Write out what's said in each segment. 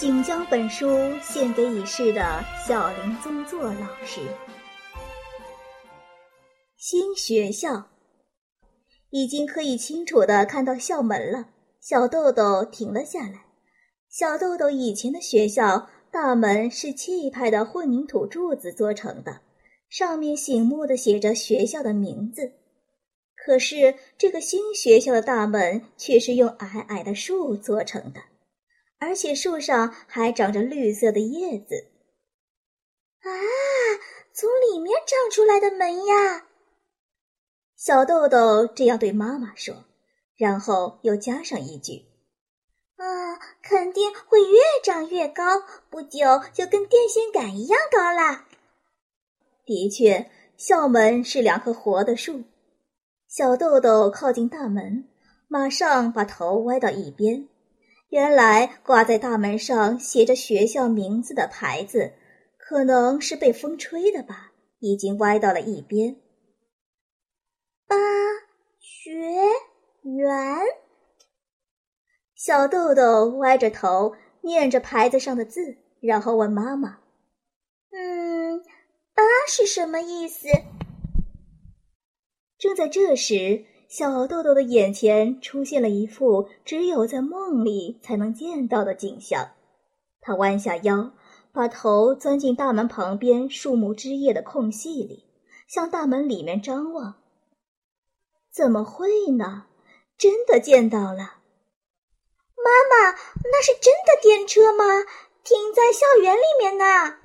请将本书献给已逝的小林宗作老师。新学校已经可以清楚的看到校门了。小豆豆停了下来。小豆豆以前的学校大门是气派的混凝土柱子做成的，上面醒目的写着学校的名字。可是这个新学校的大门却是用矮矮的树做成的。而且树上还长着绿色的叶子，啊，从里面长出来的门呀！小豆豆这样对妈妈说，然后又加上一句：“啊，肯定会越长越高，不久就跟电线杆一样高啦。”的确，校门是两棵活的树。小豆豆靠近大门，马上把头歪到一边。原来挂在大门上写着学校名字的牌子，可能是被风吹的吧，已经歪到了一边。八学园，小豆豆歪着头念着牌子上的字，然后问妈妈：“嗯，八是什么意思？”正在这时。小豆豆的眼前出现了一幅只有在梦里才能见到的景象。他弯下腰，把头钻进大门旁边树木枝叶的空隙里，向大门里面张望。怎么会呢？真的见到了！妈妈，那是真的电车吗？停在校园里面呢？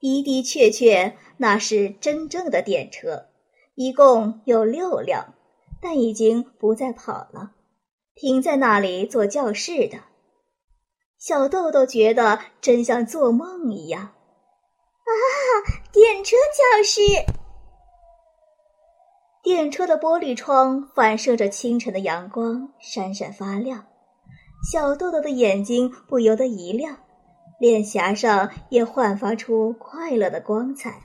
的的确确，那是真正的电车。一共有六辆，但已经不再跑了，停在那里做教室的。小豆豆觉得真像做梦一样。啊，电车教室！电车的玻璃窗反射着清晨的阳光，闪闪发亮。小豆豆的眼睛不由得一亮，脸颊上也焕发出快乐的光彩。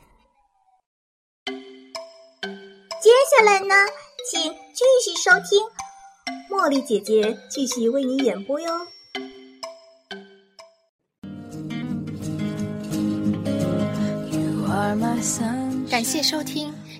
接下来呢，请继续收听，茉莉姐姐继续为你演播哟。感谢收听，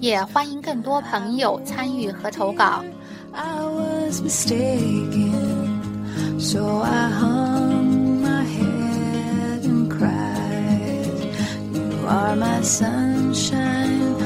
也欢迎更多朋友参与和投稿。are my sunshine.